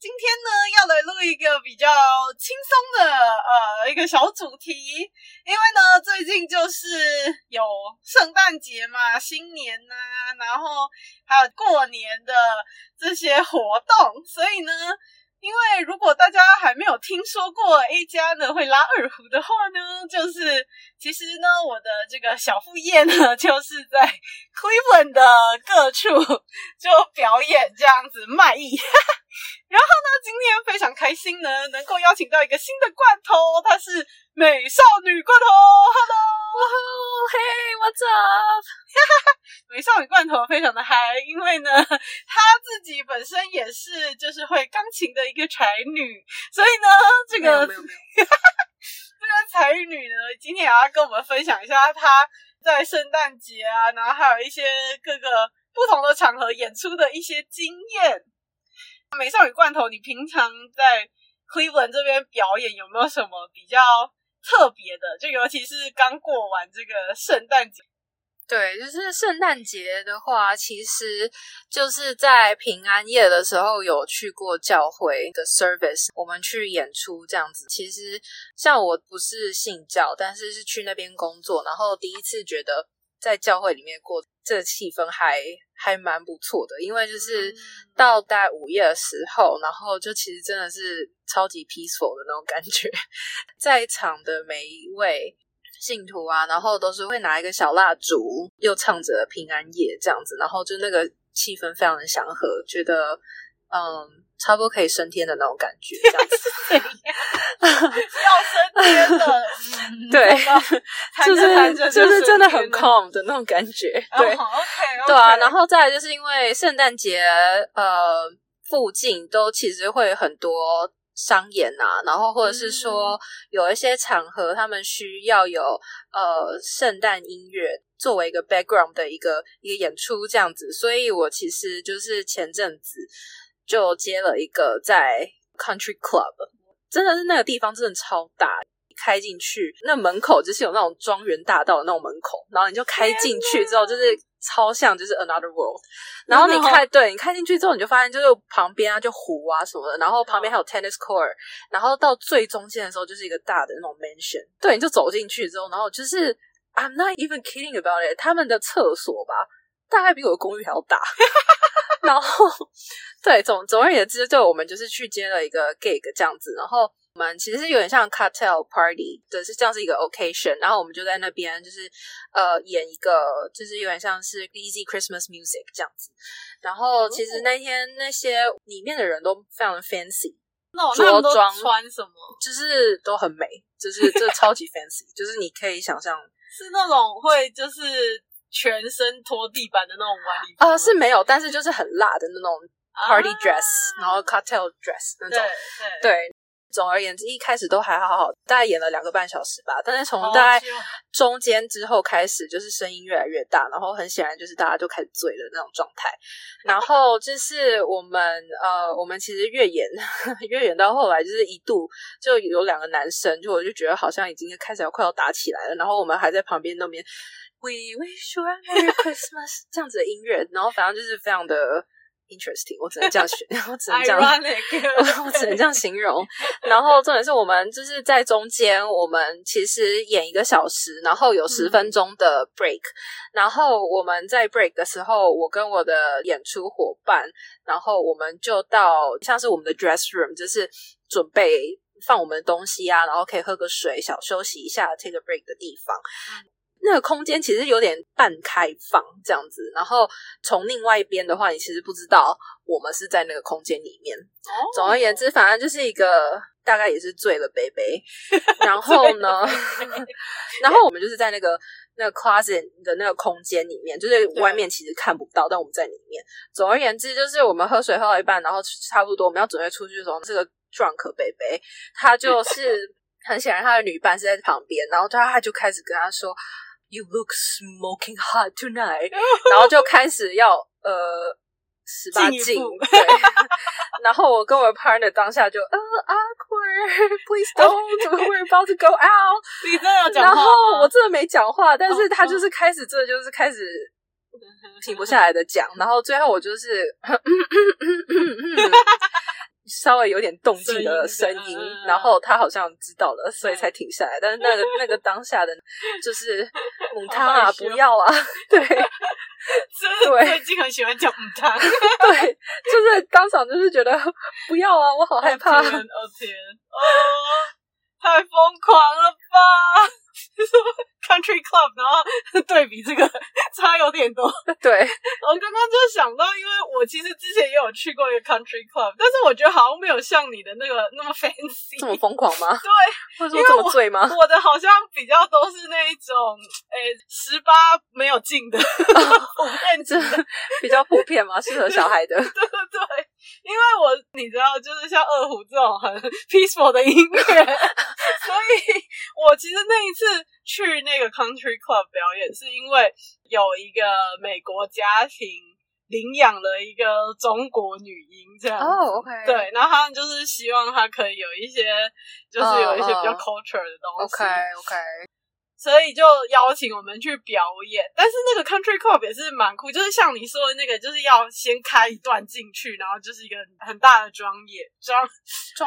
今天呢，要来录一个比较轻松的呃一个小主题，因为呢，最近就是有圣诞节嘛，新年呐、啊，然后还有过年的这些活动，所以呢。因为如果大家还没有听说过 A 加呢会拉二胡的话呢，就是其实呢我的这个小副业呢 就是在 Cleveland 的各处就表演这样子卖艺，开心呢能够邀请到一个新的罐头，她是美少女罐头，Hello。哇哦，嘿，What's up？美少女罐头非常的嗨，因为呢，她自己本身也是就是会钢琴的一个才女，所以呢，这个 这个才女呢，今天也要跟我们分享一下她在圣诞节啊，然后还有一些各个不同的场合演出的一些经验。美少女罐头，你平常在 Cleveland 这边表演有没有什么比较？特别的，就尤其是刚过完这个圣诞节，对，就是圣诞节的话，其实就是在平安夜的时候有去过教会的 service，我们去演出这样子。其实像我不是信教，但是是去那边工作，然后第一次觉得在教会里面过。这个气氛还还蛮不错的，因为就是到大概午夜的时候，然后就其实真的是超级 peaceful 的那种感觉，在场的每一位信徒啊，然后都是会拿一个小蜡烛，又唱着平安夜这样子，然后就那个气氛非常的祥和，觉得嗯。差不多可以升天的那种感觉，这样子。要升天的，嗯、对，就是就是真的很 calm 的那种感觉。对、okay. 对啊。然后再来就是因为圣诞节，呃，附近都其实会很多商演啊，然后或者是说有一些场合，他们需要有呃圣诞音乐作为一个 background 的一个一个演出这样子。所以我其实就是前阵子。就接了一个在 Country Club，真的是那个地方真的超大，开进去那门口就是有那种庄园大道的那种门口，然后你就开进去之后就是超像就是 Another World，然后你开 对你开进去之后你就发现就是旁边啊就湖啊什么的，然后旁边还有 Tennis Court，然后到最中间的时候就是一个大的那种 Mansion，对，你就走进去之后，然后就是 I'm not even kidding about it，他们的厕所吧大概比我的公寓还要大。然后，对，总总而言之，就我们就是去接了一个 gig 这样子，然后我们其实是有点像 cartel party，对，是这样是一个 occasion，然后我们就在那边就是呃演一个，就是有点像是 easy Christmas music 这样子，然后其实那天那些里面的人都非常的 fancy，那着装穿什么，就是都很美，就是这超级 fancy，就是你可以想象 是那种会就是。全身拖地板的那种晚礼服啊、呃，是没有，但是就是很辣的那种 party dress，、啊、然后 cocktail dress 那种。对对，对，总而言之，一开始都还好好，大概演了两个半小时吧。但是从大概中间之后开始，就是声音越来越大，然后很显然就是大家就开始醉的那种状态。然后就是我们呃，我们其实越演 越演到后来，就是一度就有两个男生，就我就觉得好像已经开始要快要打起来了。然后我们还在旁边那边。We wish you a Merry Christmas，这样子的音乐，然后反正就是非常的 interesting，我只能这样选，我只能这样，Ironic. 我只能这样形容。然后重点是我们就是在中间，我们其实演一个小时，然后有十分钟的 break，、嗯、然后我们在 break 的时候，我跟我的演出伙伴，然后我们就到像是我们的 dress room，就是准备放我们的东西啊，然后可以喝个水，小休息一下，take a break 的地方。嗯那个空间其实有点半开放这样子，然后从另外一边的话，你其实不知道我们是在那个空间里面。Oh. 总而言之，反正就是一个大概也是醉了杯杯。然后呢，然后我们就是在那个那个 closet 的那个空间里面，就是外面其实看不到，但我们在里面。总而言之，就是我们喝水喝到一半，然后差不多我们要准备出去的时候，这个 drunk 杯杯他就是。很显然他的女伴是在旁边，然后他他就开始跟他说：“You look smoking hot tonight。”然后就开始要呃十八禁。对，然后我跟我的 partner 当下就呃 awkward，please don't，怎么会 about to go out？你真的讲话？然后我真的没讲话，但是他就是开始，这就是开始。停不下来的讲，然后最后我就是稍微有点动静的声音，然后他好像知道了，所以才停下来。但是那个 那个当下的就是母汤啊，不要啊，对，对，最近很喜欢讲母汤，对，就是当场就是觉得不要啊，我好害怕，哦天，哦，太疯狂了吧！就是 country club，然后 对比这个差有点多。对，我刚刚就想到，因为我其实之前也有去过一个 country club，但是我觉得好像没有像你的那个那么 fancy，这么疯狂吗？对，或者说这么醉吗？我的好像比较都是那一种，诶，十八没有进的普遍级的，比较普遍嘛，适合小孩的。对对对，因为我你知道，就是像二胡这种很 peaceful 的音乐，所以我其实那一次。去那个 country club 表演，是因为有一个美国家庭领养了一个中国女婴，这样哦、oh,，OK，对，然后他们就是希望她可以有一些，就是有一些比较 culture 的东西，OK，OK。所以就邀请我们去表演，但是那个 country club 也是蛮酷，就是像你说的那个，就是要先开一段进去，然后就是一个很大的庄严庄，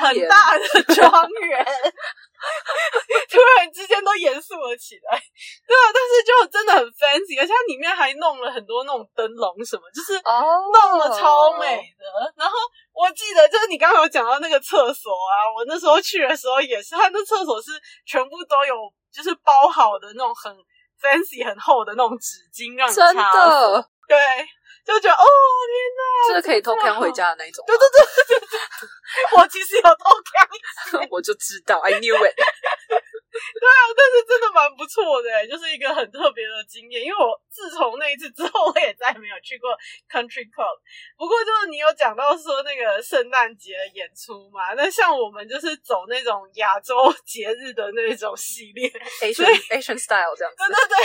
很大的庄园，突然之间都严肃了起来。对啊，但是就真的很 fancy，而且它里面还弄了很多那种灯笼什么，就是弄了超美的。Oh. 然后我记得就是你刚刚有讲到那个厕所啊，我那时候去的时候也是，它那厕所是全部都有。就是包好的那种很 fancy 很厚的那种纸巾，让你擦。真的，对，就觉得哦天哪，这个可以偷看回家的那种。对对对对对，我其实有偷看，我就知道，I knew it。对啊，但是真的蛮不错的，就是一个很特别的经验。因为我自从那一次之后，我也再也没有去过 country club。不过就是你有讲到说那个圣诞节的演出嘛，那像我们就是走那种亚洲节日的那种系列，Asian Asian style 这样子。对对对，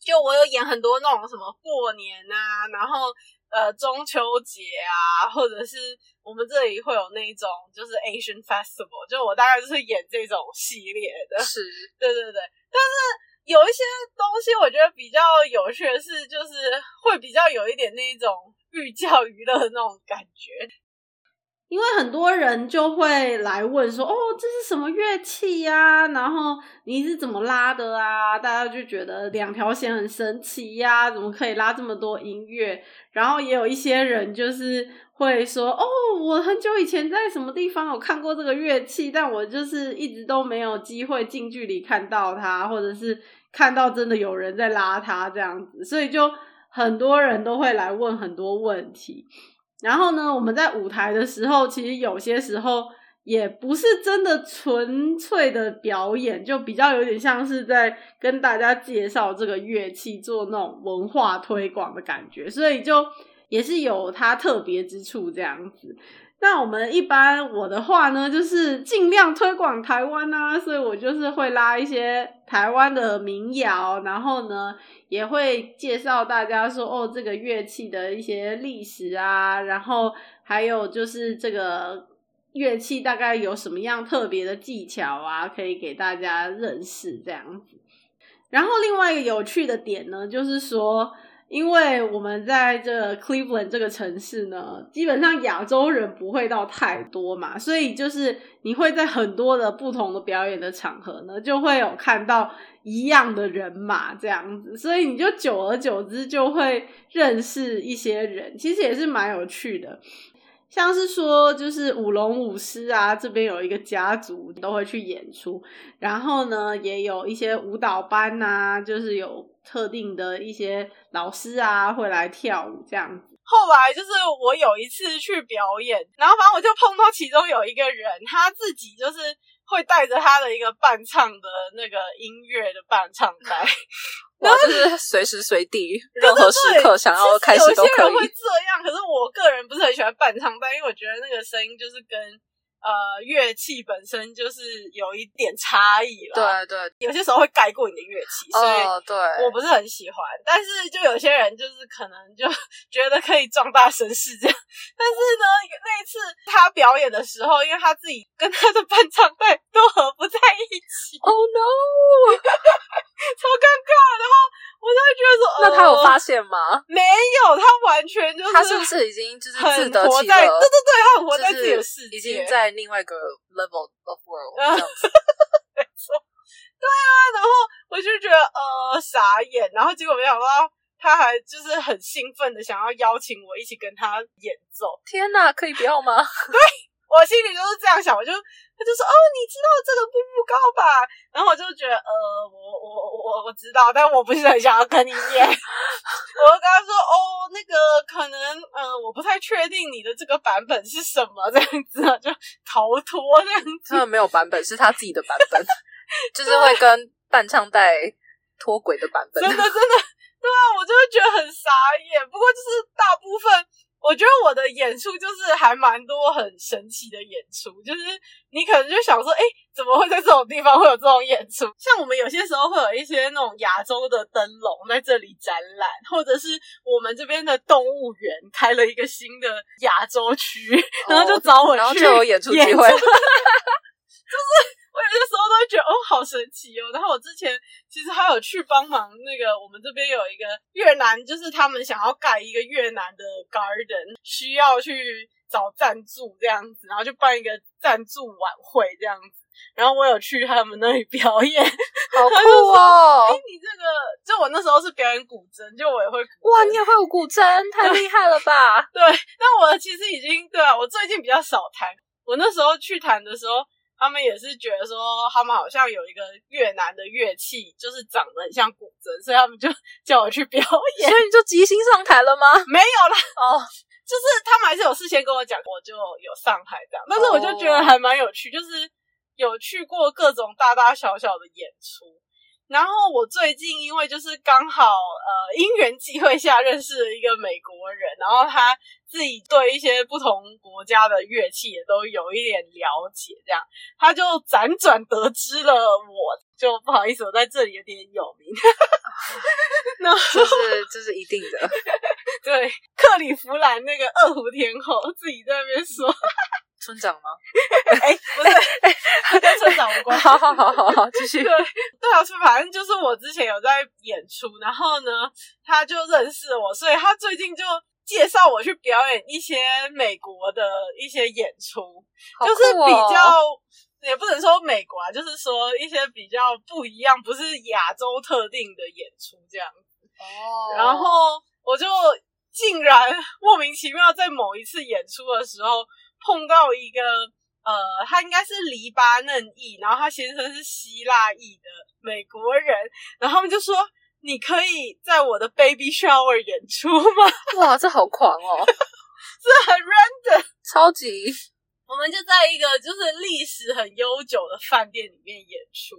就我有演很多那种什么过年啊，然后。呃，中秋节啊，或者是我们这里会有那一种，就是 Asian Festival，就我大概就是演这种系列的。是，对对对。但是有一些东西，我觉得比较有趣的是，就是会比较有一点那一种寓教于乐的那种感觉。因为很多人就会来问说：“哦，这是什么乐器呀？然后你是怎么拉的啊？”大家就觉得两条弦很神奇呀，怎么可以拉这么多音乐？然后也有一些人就是会说：“哦，我很久以前在什么地方有看过这个乐器，但我就是一直都没有机会近距离看到它，或者是看到真的有人在拉它这样子。”所以就很多人都会来问很多问题。然后呢，我们在舞台的时候，其实有些时候也不是真的纯粹的表演，就比较有点像是在跟大家介绍这个乐器，做那种文化推广的感觉，所以就也是有它特别之处这样子。那我们一般我的话呢，就是尽量推广台湾啊，所以我就是会拉一些台湾的民谣，然后呢也会介绍大家说哦，这个乐器的一些历史啊，然后还有就是这个乐器大概有什么样特别的技巧啊，可以给大家认识这样子。然后另外一个有趣的点呢，就是说。因为我们在这 Cleveland 这个城市呢，基本上亚洲人不会到太多嘛，所以就是你会在很多的不同的表演的场合呢，就会有看到一样的人马这样子，所以你就久而久之就会认识一些人，其实也是蛮有趣的。像是说，就是舞龙舞狮啊，这边有一个家族都会去演出，然后呢，也有一些舞蹈班啊，就是有特定的一些老师啊会来跳舞这样子。后来就是我有一次去表演，然后反正我就碰到其中有一个人，他自己就是。会带着他的一个伴唱的那个音乐的伴唱带，然后就是随时随地、任何时刻想要开始都可以。有些人会这样，可是我个人不是很喜欢伴唱带，因为我觉得那个声音就是跟呃，乐器本身就是有一点差异了，对对，有些时候会盖过你的乐器，所以对，我不是很喜欢。但是就有些人就是可能就 觉得可以壮大声势这样。但是呢，那一次他表演的时候，因为他自己跟他的伴唱队 都合不在一起，Oh no，超尴尬。然后我就会觉得说，那他有发现吗？没有，他完全就是他是不是已经就是自得其乐？对对对，他很活在自己的世界，已经在。另外一个 level of world 这样子，没错，对啊，然后我就觉得呃傻眼，然后结果没想到他还就是很兴奋的想要邀请我一起跟他演奏。天哪，可以不要吗？对，我心里就是这样想，我就他就说哦，你知道这个步步高吧？然后我就觉得呃，我我我我知道，但我不是很想要跟你演。我就跟他说哦，那个可能呃，我不太确定你的这个版本是什么这样子，就逃脱这样子。他没有版本，是他自己的版本，就是会跟伴唱带脱轨的版本。真的真的，对啊，我就会觉得很傻眼。不过就是大部分。我觉得我的演出就是还蛮多很神奇的演出，就是你可能就想说，哎，怎么会在这种地方会有这种演出？像我们有些时候会有一些那种亚洲的灯笼在这里展览，或者是我们这边的动物园开了一个新的亚洲区，然后就找我去，然后就有演出机会，就是。我有些时候都会觉得哦，好神奇哦。然后我之前其实还有去帮忙那个，我们这边有一个越南，就是他们想要盖一个越南的 garden，需要去找赞助这样子，然后就办一个赞助晚会这样子。然后我有去他们那里表演，好酷哦！哎，你这个就我那时候是表演古筝，就我也会古哇，你也会有古筝，太厉害了吧？对，但我其实已经对啊，我最近比较少弹。我那时候去弹的时候。他们也是觉得说，他们好像有一个越南的乐器，就是长得很像古筝，所以他们就叫我去表演。所以你就即兴上台了吗？没有啦，哦，就是他们还是有事先跟我讲，我就有上台这样。但是我就觉得还蛮有趣，就是有去过各种大大小小的演出。然后我最近因为就是刚好呃因缘际会下认识了一个美国人，然后他自己对一些不同国家的乐器也都有一点了解，这样他就辗转得知了我，就不好意思，我在这里有点有名，那这是这是一定的，对，克里夫兰那个二胡天后自己在那边说。村长吗？哎、欸，不是，欸、跟村长无关。好好好好好，继续。对对啊，反正就是我之前有在演出，然后呢，他就认识我，所以他最近就介绍我去表演一些美国的一些演出，哦、就是比较也不能说美国啊，就是说一些比较不一样，不是亚洲特定的演出这样子。哦。然后我就竟然莫名其妙在某一次演出的时候。碰到一个呃，他应该是黎巴嫩裔，然后他先生是希腊裔的美国人，然后他们就说：“你可以在我的 baby shower 演出吗？” 哇，这好狂哦！这很 random，超级。我们就在一个就是历史很悠久的饭店里面演出，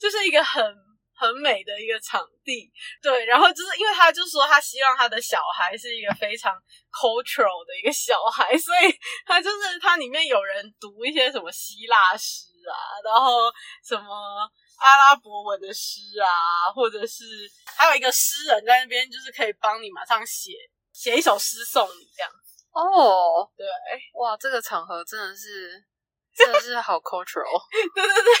就是一个很。很美的一个场地，对，然后就是因为他就说他希望他的小孩是一个非常 cultural 的一个小孩，所以他就是他里面有人读一些什么希腊诗啊，然后什么阿拉伯文的诗啊，或者是还有一个诗人在那边，就是可以帮你马上写写一首诗送你这样子。哦，对，哇，这个场合真的是。真的是好 cultural，对对对，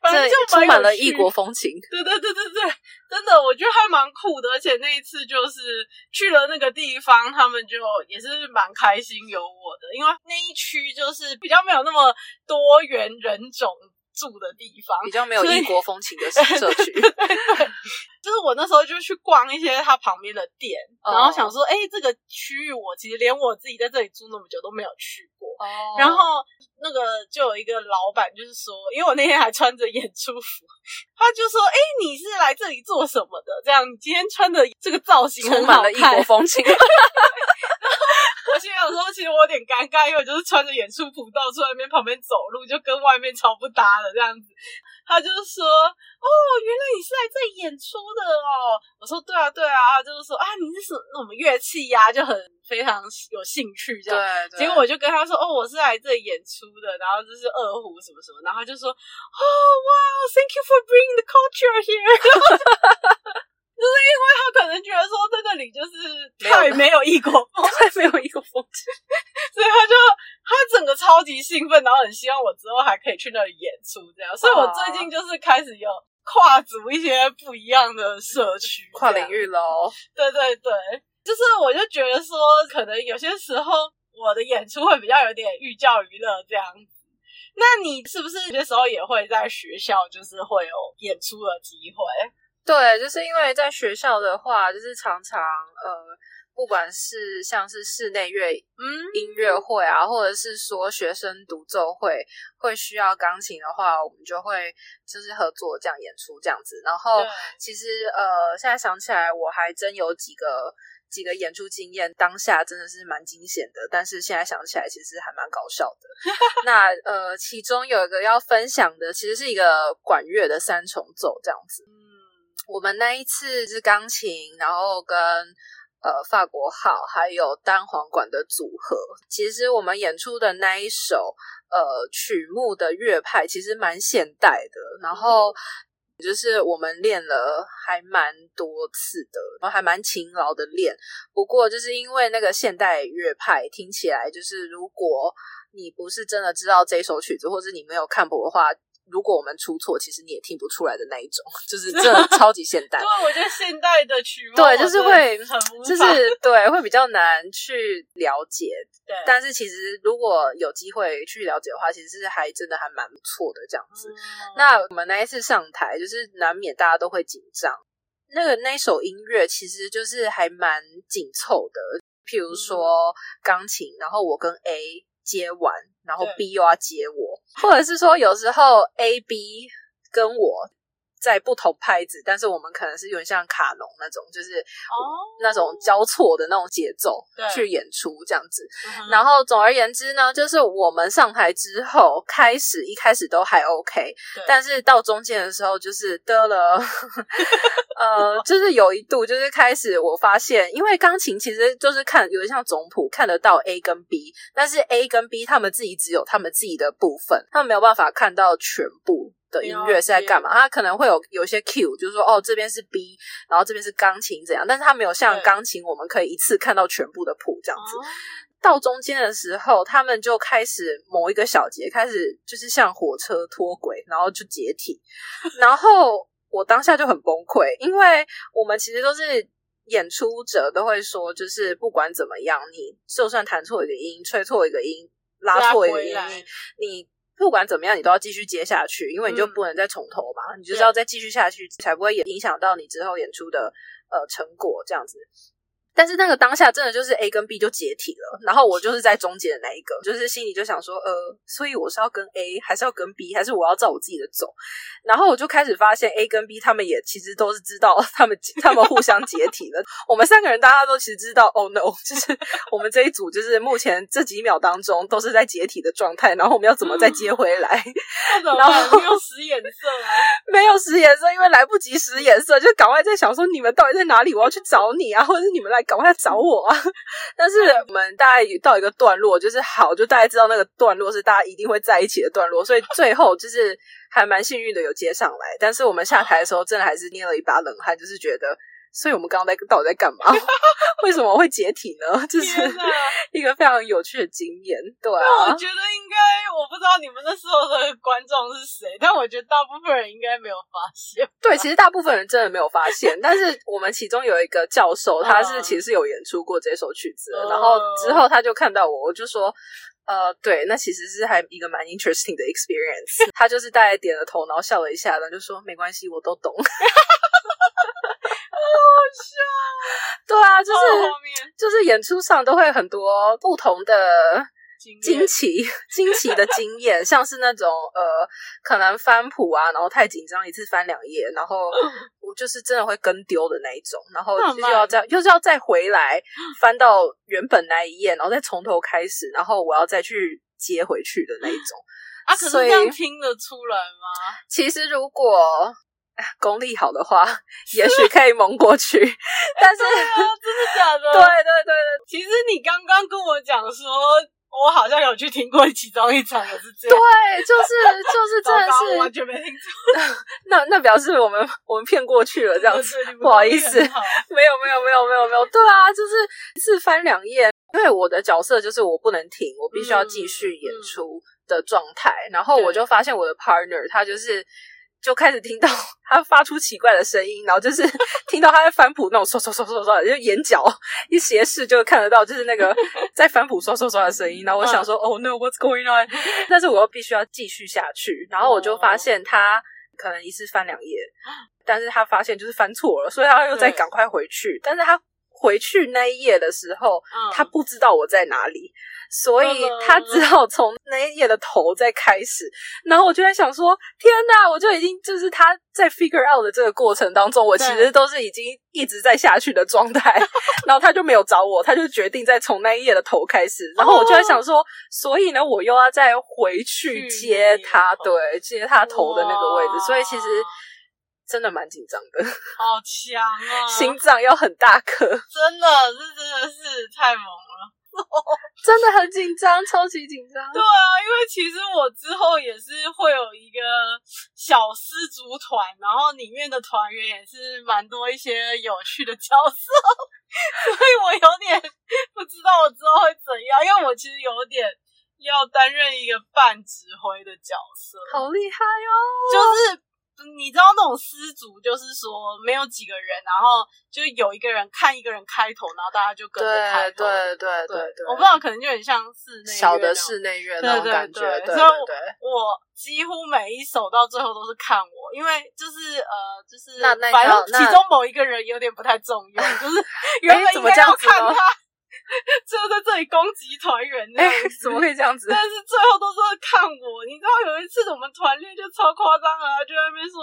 反正就充满了异国风情。对对对对对，真的，我觉得还蛮酷的。而且那一次就是去了那个地方，他们就也是蛮开心有我的，因为那一区就是比较没有那么多元人种。住的地方比较没有异国风情的社区，就是我那时候就去逛一些它旁边的店，然后想说，哎、欸，这个区域我其实连我自己在这里住那么久都没有去过。Oh. 然后那个就有一个老板就是说，因为我那天还穿着演出服，他就说，哎、欸，你是来这里做什么的？这样你今天穿的这个造型充满了异国风情。我现在有时候其实我有点尴尬，因为我就是穿着演出服到处外面旁边走路，就跟外面超不搭的这样子。他就是说：“哦，原来你是来这里演出的哦。”我说：“对啊，对啊。”他就是说：“啊，你是什么乐器呀？”就很非常有兴趣这样。对，对。结果我就跟他说：“哦，我是来这里演出的，然后就是二胡什么什么，然后就说哦哇，Thank you for bringing the culture here，就是因为他可能觉得说在这里就是太没有异国风，太没有异国风情，所以他就他整个超级兴奋，然后很希望我之后还可以去那里演出这样，所以我最近就是开始有跨足一些不一样的社区，跨领域喽，对对对。就是，我就觉得说，可能有些时候我的演出会比较有点寓教于乐这样子。那你是不是有些时候也会在学校，就是会有演出的机会？对，就是因为在学校的话，就是常常呃，不管是像是室内乐嗯音乐会啊，或者是说学生独奏会，会需要钢琴的话，我们就会就是合作这样演出这样子。然后其实呃，现在想起来，我还真有几个。几个演出经验，当下真的是蛮惊险的，但是现在想起来，其实还蛮搞笑的。那呃，其中有一个要分享的，其实是一个管乐的三重奏这样子。嗯，我们那一次是钢琴，然后跟呃法国号还有单簧管的组合。其实我们演出的那一首呃曲目的乐派，其实蛮现代的，然后。就是我们练了还蛮多次的，然后还蛮勤劳的练。不过就是因为那个现代乐派听起来，就是如果你不是真的知道这首曲子，或者你没有看谱的话。如果我们出错，其实你也听不出来的那一种，就是 这超级现代。对，我觉得现代的曲目，对，就是会，就是对，会比较难去了解。对，但是其实如果有机会去了解的话，其实是还真的还蛮不错的这样子。嗯。那我们那一次上台，就是难免大家都会紧张。那个那首音乐其实就是还蛮紧凑的，譬如说钢琴，然后我跟 A。接完，然后 B 又要接我，或者是说有时候 A、B 跟我在不同拍子，但是我们可能是有点像卡农那种，就是哦那种交错的那种节奏去演出这样子。然后总而言之呢，就是我们上台之后，开始一开始都还 OK，但是到中间的时候就是得了。呃，就是有一度，就是开始我发现，因为钢琴其实就是看有点像总谱，看得到 A 跟 B，但是 A 跟 B 他们自己只有他们自己的部分，他们没有办法看到全部的音乐是在干嘛。他可能会有有些 Q，就是说哦这边是 B，然后这边是钢琴怎样，但是他没有像钢琴，我们可以一次看到全部的谱这样子。到中间的时候，他们就开始某一个小节开始就是像火车脱轨，然后就解体，然后。我当下就很崩溃，因为我们其实都是演出者，都会说，就是不管怎么样，你就算弹错一个音、吹错一个音、拉错一个音，你你不管怎么样，你都要继续接下去，因为你就不能再从头嘛，嗯、你就是要再继续下去，才不会也影响到你之后演出的呃成果这样子。但是那个当下真的就是 A 跟 B 就解体了，然后我就是在中间的那一个，就是心里就想说，呃，所以我是要跟 A，还是要跟 B，还是我要照我自己的走？然后我就开始发现 A 跟 B 他们也其实都是知道他们他们互相解体了。我们三个人大家都其实知道，Oh no，就是我们这一组就是目前这几秒当中都是在解体的状态，然后我们要怎么再接回来？然后没有使眼色啊，没有使眼色，因为来不及使眼色，就赶快在想说你们到底在哪里？我要去找你啊，或者是你们来。赶快来找我啊！但是我们大概到一个段落，就是好，就大家知道那个段落是大家一定会在一起的段落，所以最后就是还蛮幸运的有接上来。但是我们下台的时候，真的还是捏了一把冷汗，就是觉得。所以我们刚刚在到底在干嘛？为什么会解体呢？这、就 是一个非常有趣的经验。对啊，我觉得应该，我不知道你们那时候的观众是谁，但我觉得大部分人应该没有发现。对，其实大部分人真的没有发现。但是我们其中有一个教授，他是其实是有演出过这首曲子的，然后之后他就看到我，我就说，呃，对，那其实是还一个蛮 interesting 的 experience。他就是大概点了头，然后笑了一下，然后就说没关系，我都懂。笑，对啊，就是就是演出上都会很多不同的惊奇 惊奇的经验，像是那种呃，可能翻谱啊，然后太紧张，一次翻两页，然后我就是真的会跟丢的那一种，然后就要再就是要再回来翻到原本那一页，然后再从头开始，然后我要再去接回去的那一种。啊，可是这样听得出来吗？其实如果。功力好的话，也许可以蒙过去，但是、欸啊、真的假的？对对对对，其实你刚刚跟我讲说，我好像有去听过其中一场，也是这样。对，就是就是真的是完全没听错。那那表示我们我们骗过去了，这样子，不好意思，没有没有没有没有没有，对啊，就是一次翻两页，因为我的角色就是我不能停，我必须要继续演出的状态。然后我就发现我的 partner 他就是。就开始听到 他发出奇怪的声音，然后就是 听到他在翻谱那种刷刷刷刷刷，就眼角一斜视就看得到，就是那个 在翻谱刷刷刷的声音。然后我想说，哦、oh, no，what's going on？但是我又必须要继续下去。然后我就发现他可能一次翻两页，但是他发现就是翻错了，所以他又再赶快回去。但是他回去那一页的时候，他不知道我在哪里。所以他只好从那一页的头再开始，然后我就在想说：天哪！我就已经就是他在 figure out 的这个过程当中，我其实都是已经一直在下去的状态。然后他就没有找我，他就决定再从那一页的头开始。然后我就在想说：所以呢，我又要再回去接他，对，接他头的那个位置。所以其实真的蛮紧张的，好强啊！心脏要很大颗，真的，这真的是太猛了。真的很紧张，超级紧张。对啊，因为其实我之后也是会有一个小丝竹团，然后里面的团员也是蛮多一些有趣的角色，所以我有点不知道我之后会怎样，因为我其实有点要担任一个半指挥的角色，好厉害哦，就是。你知道那种失足，就是说没有几个人，然后就有一个人看一个人开头，然后大家就跟着开头。对对对对对，我不知道，可能就很像室内小的室内乐那种感觉。对对对，所以我几乎每一首到最后都是看我，因为就是呃，就是那那反正其中某一个人有点不太重要，就是 原本应该要看他。最攻击团员呢？怎么可以这样子？但是最后都是在看我。你知道有一次我们团练就超夸张啊，就在那边说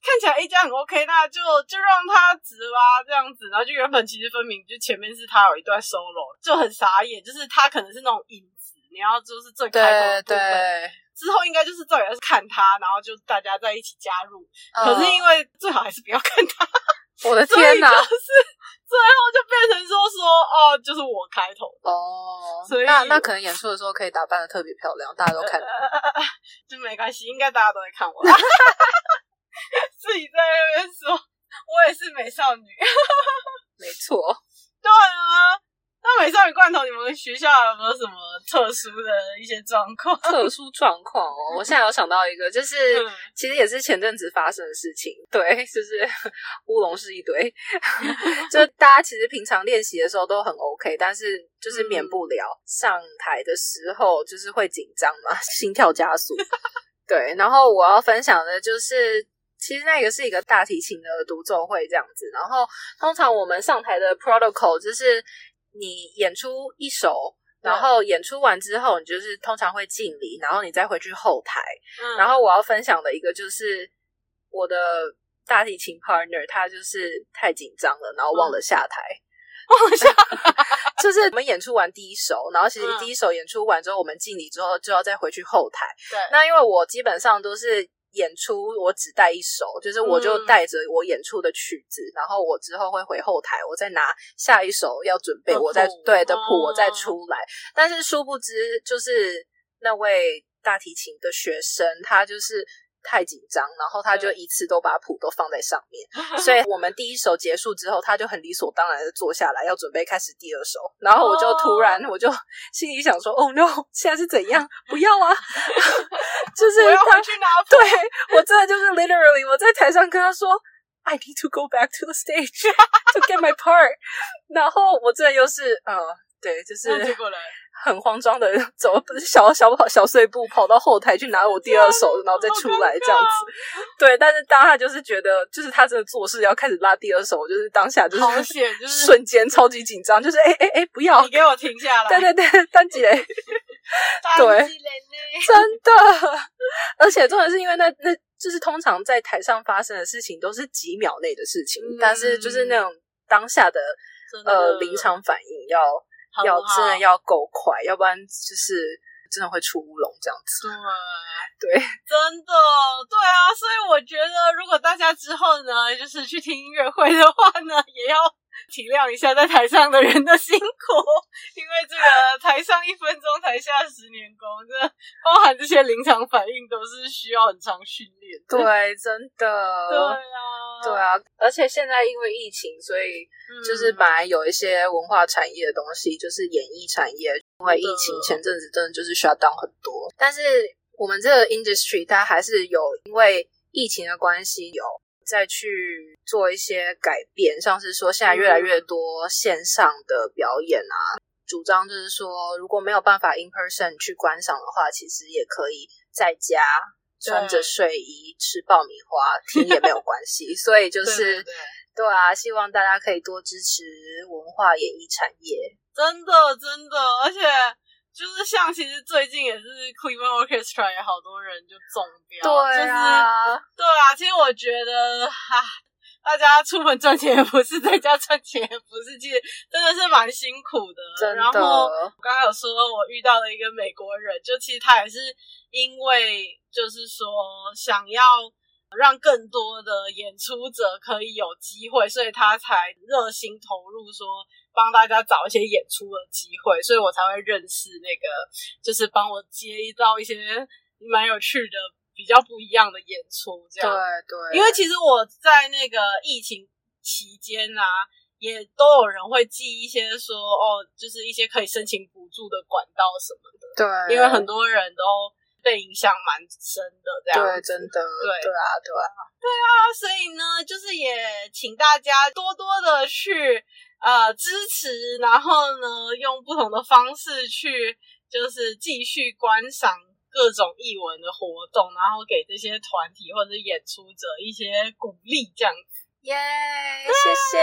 看起来 A 加很 OK，那就就让他值吧这样子。然后就原本其实分明就前面是他有一段 solo，就很傻眼，就是他可能是那种影子，你要就是最开头的部分。之后应该就是照样是看他，然后就大家在一起加入。可是因为最好还是不要看他。我的天哪！就是最后就变成说说哦，就是我开头哦，所以那那可能演出的时候可以打扮的特别漂亮，大家都看，就没关系，应该大家都会看我。自己在那边说，我也是美少女，没错，对啊。那美少女罐头，你们学校有没有什么特殊的一些状况？特殊状况哦，我现在有想到一个，就是、嗯、其实也是前阵子发生的事情。对，就是乌龙是一堆，就大家其实平常练习的时候都很 OK，但是就是免不了上台的时候就是会紧张嘛，心跳加速。对，然后我要分享的就是，其实那个是一个大提琴的独奏会这样子。然后通常我们上台的 protocol 就是。你演出一首，然后演出完之后，你就是通常会敬礼，然后你再回去后台。嗯，然后我要分享的一个就是我的大提琴 partner，他就是太紧张了，然后忘了下台。忘了下台，就是我们演出完第一首，然后其实第一首演出完之后，我们敬礼之后就要再回去后台。对，那因为我基本上都是。演出我只带一首，就是我就带着我演出的曲子，嗯，然后我之后会回后台，我再拿下一首要准备，我再对的谱我再出来。但是殊不知，就是那位大提琴的学生，他就是。太紧张，然后他就一次都把谱都放在上面，所以我们第一首结束之后，他就很理所当然的坐下来，要准备开始第二首。然后我就突然，我就心里想说：“Oh no，现在是怎样？不要啊！” 就是我要回去拿谱。对，我真的就是 literally，我在台上跟他说：“I need to go back to the stage to get my part。”然后我这又是呃，对，就是。结果来。很慌张的 走，不是小小跑小碎步跑到后台去拿我第二手，然后再出来这样子。对，但是当他就是觉得，就是他真的做事要开始拉第二手，就是当下就是 瞬间超级紧张，就是哎哎哎，不要，你给我停下来。对对对，单机嘞，对，真的。而且重点是因为那那就是通常在台上发生的事情都是几秒内的事情，但是就是那种当下的呃临场反应要。要真的要够快，要不然就是真的会出乌龙这样子。对，对，真的对啊，所以我觉得如果大家之后呢，就是去听音乐会的话呢，也要 体谅一下在台上的人的辛苦，因为这个台上一分钟，台下十年功，这包含这些临场反应都是需要很长训练。对，真的。对啊，对啊，而且现在因为疫情，所以就是本来有一些文化产业的东西，就是演艺产业，因为疫情前阵子真的就是 shut down 很多，但是我们这个 industry 它还是有因为疫情的关系有。再去做一些改变，像是说现在越来越多线上的表演啊，嗯、主张就是说如果没有办法 in person 去观赏的话，其实也可以在家穿着睡衣吃爆米花听也没有关系。所以就是对啊，希望大家可以多支持文化演艺产业，真的真的，而且。就是像，其实最近也是 Cleveland Orchestra 也好多人就中标，对啊，就是，对啊。其实我觉得，哈，大家出门赚钱也不是，在家赚钱也不是，其实真的是蛮辛苦的。然后我刚刚有说，我遇到了一个美国人，就其实他也是因为，就是说想要让更多的演出者可以有机会，所以他才热心投入说。帮大家找一些演出的机会，所以我才会认识那个，就是帮我接到一些蛮有趣的、比较不一样的演出。这样，对对。因为其实我在那个疫情期间啊，也都有人会寄一些说哦，就是一些可以申请补助的管道什么的。对，因为很多人都被影响蛮深的，这样。对，真的。对对啊，对啊，对啊。所以呢，就是也请大家多多的去。呃，支持，然后呢，用不同的方式去，就是继续观赏各种艺文的活动，然后给这些团体或者演出者一些鼓励，这样子。耶，yeah, 谢谢。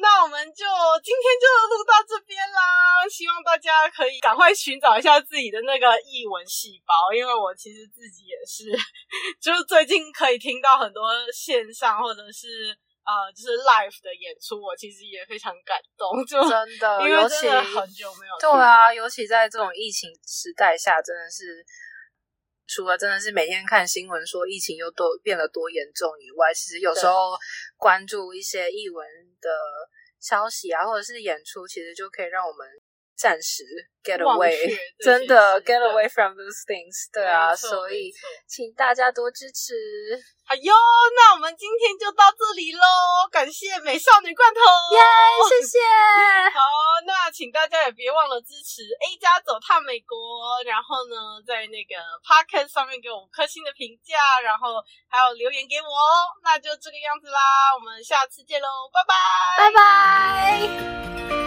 那我们就今天就录到这边啦，希望大家可以赶快寻找一下自己的那个译文细胞，因为我其实自己也是，就是最近可以听到很多线上或者是。呃，就是 live 的演出，我其实也非常感动，就真的，因为真的很久没有。对啊，尤其在这种疫情时代下，真的是除了真的是每天看新闻说疫情又多变得多严重以外，其实有时候关注一些艺文的消息啊，或者是演出，其实就可以让我们暂时 get away，真的 get away from those things。对啊，所以请大家多支持。好哟，那我们今天就到这里喽，感谢美少女罐头，耶，yeah, 谢谢。好，那请大家也别忘了支持 A 加走踏美国，然后呢，在那个 Podcast 上面给我五颗星的评价，然后还有留言给我哦。那就这个样子啦，我们下次见喽，拜拜，拜拜。